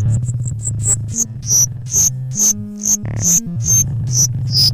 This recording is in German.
Thank you.